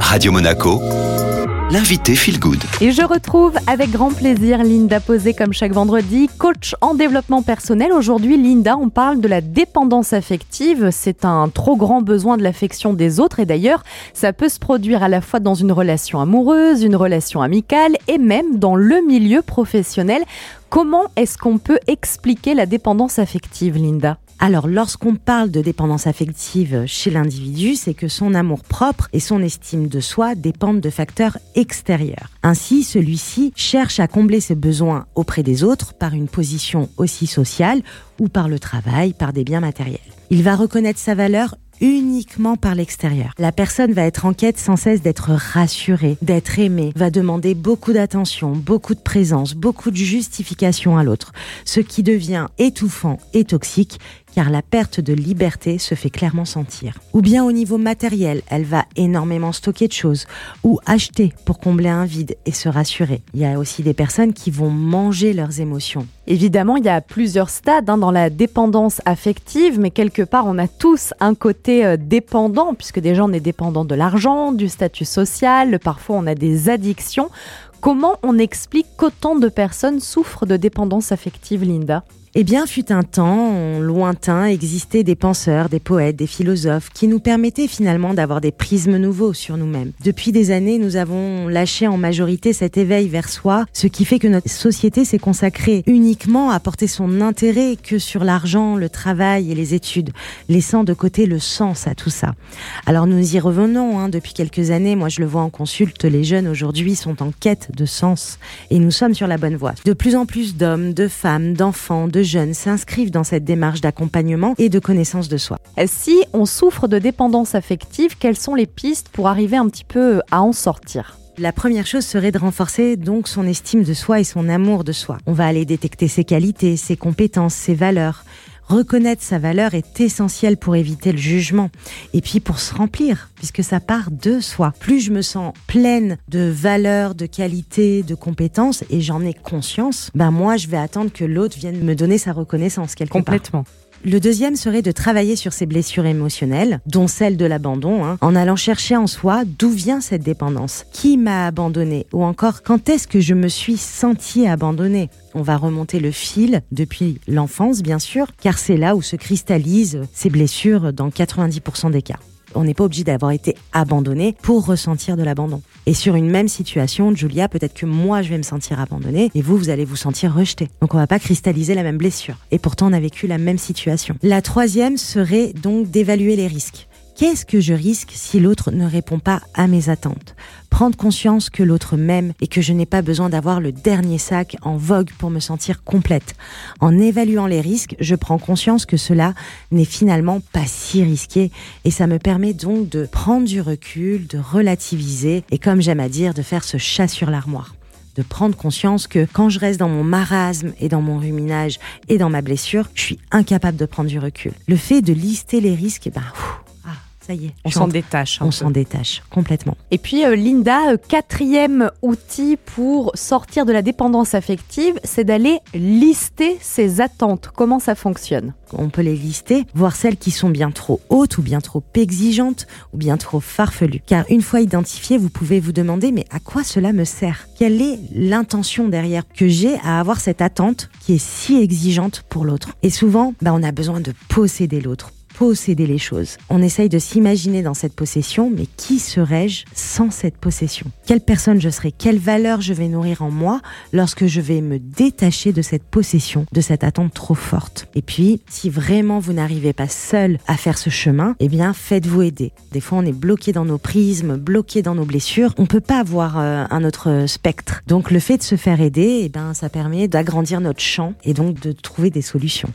Radio Monaco, l'invité Feel Good. Et je retrouve avec grand plaisir Linda Posé comme chaque vendredi, coach en développement personnel. Aujourd'hui, Linda, on parle de la dépendance affective. C'est un trop grand besoin de l'affection des autres et d'ailleurs, ça peut se produire à la fois dans une relation amoureuse, une relation amicale et même dans le milieu professionnel. Comment est-ce qu'on peut expliquer la dépendance affective, Linda? Alors, lorsqu'on parle de dépendance affective chez l'individu, c'est que son amour propre et son estime de soi dépendent de facteurs extérieurs. Ainsi, celui-ci cherche à combler ses besoins auprès des autres par une position aussi sociale ou par le travail, par des biens matériels. Il va reconnaître sa valeur uniquement par l'extérieur. La personne va être en quête sans cesse d'être rassurée, d'être aimée, va demander beaucoup d'attention, beaucoup de présence, beaucoup de justification à l'autre, ce qui devient étouffant et toxique car la perte de liberté se fait clairement sentir. Ou bien au niveau matériel, elle va énormément stocker de choses ou acheter pour combler un vide et se rassurer. Il y a aussi des personnes qui vont manger leurs émotions. Évidemment, il y a plusieurs stades hein, dans la dépendance affective, mais quelque part, on a tous un côté euh, dépendant, puisque déjà on est dépendant de l'argent, du statut social, parfois on a des addictions. Comment on explique qu'autant de personnes souffrent de dépendance affective, Linda? Eh bien, fut un temps lointain existaient des penseurs, des poètes, des philosophes qui nous permettaient finalement d'avoir des prismes nouveaux sur nous-mêmes. Depuis des années, nous avons lâché en majorité cet éveil vers soi, ce qui fait que notre société s'est consacrée uniquement à porter son intérêt que sur l'argent, le travail et les études, laissant de côté le sens à tout ça. Alors nous y revenons, hein, depuis quelques années, moi je le vois en consulte, les jeunes aujourd'hui sont en quête de sens et nous sommes sur la bonne voie. De plus en plus d'hommes, de femmes, d'enfants, de jeunes s'inscrivent dans cette démarche d'accompagnement et de connaissance de soi. Si on souffre de dépendance affective, quelles sont les pistes pour arriver un petit peu à en sortir? La première chose serait de renforcer donc son estime de soi et son amour de soi. On va aller détecter ses qualités, ses compétences, ses valeurs, Reconnaître sa valeur est essentiel pour éviter le jugement et puis pour se remplir, puisque ça part de soi. Plus je me sens pleine de valeurs, de qualités, de compétences et j'en ai conscience, ben moi je vais attendre que l'autre vienne me donner sa reconnaissance quelque Complètement. Le deuxième serait de travailler sur ses blessures émotionnelles, dont celle de l'abandon, hein, en allant chercher en soi d'où vient cette dépendance, qui m'a abandonné, ou encore quand est-ce que je me suis senti abandonné. On va remonter le fil depuis l'enfance, bien sûr, car c'est là où se cristallisent ces blessures dans 90% des cas on n'est pas obligé d'avoir été abandonné pour ressentir de l'abandon. Et sur une même situation, Julia, peut-être que moi je vais me sentir abandonnée et vous, vous allez vous sentir rejeté. Donc on va pas cristalliser la même blessure. Et pourtant on a vécu la même situation. La troisième serait donc d'évaluer les risques. Qu'est-ce que je risque si l'autre ne répond pas à mes attentes? Prendre conscience que l'autre m'aime et que je n'ai pas besoin d'avoir le dernier sac en vogue pour me sentir complète. En évaluant les risques, je prends conscience que cela n'est finalement pas si risqué et ça me permet donc de prendre du recul, de relativiser et comme j'aime à dire, de faire ce chat sur l'armoire de prendre conscience que quand je reste dans mon marasme et dans mon ruminage et dans ma blessure, je suis incapable de prendre du recul. Le fait de lister les risques, eh ben, ça y est. On s'en détache. On s'en détache complètement. Et puis euh, Linda, euh, quatrième outil pour sortir de la dépendance affective, c'est d'aller lister ses attentes. Comment ça fonctionne? On peut les lister, voir celles qui sont bien trop hautes ou bien trop exigeantes ou bien trop farfelues. Car une fois identifiées, vous pouvez vous demander mais à quoi cela me sert? Quelle est l'intention derrière que j'ai à avoir cette attente qui est si exigeante pour l'autre? Et souvent, bah, on a besoin de posséder l'autre posséder les choses. On essaye de s'imaginer dans cette possession, mais qui serais-je sans cette possession? Quelle personne je serai Quelle valeur je vais nourrir en moi lorsque je vais me détacher de cette possession, de cette attente trop forte? Et puis, si vraiment vous n'arrivez pas seul à faire ce chemin, eh bien, faites-vous aider. Des fois, on est bloqué dans nos prismes, bloqué dans nos blessures. On peut pas avoir euh, un autre spectre. Donc, le fait de se faire aider, eh ben, ça permet d'agrandir notre champ et donc de trouver des solutions.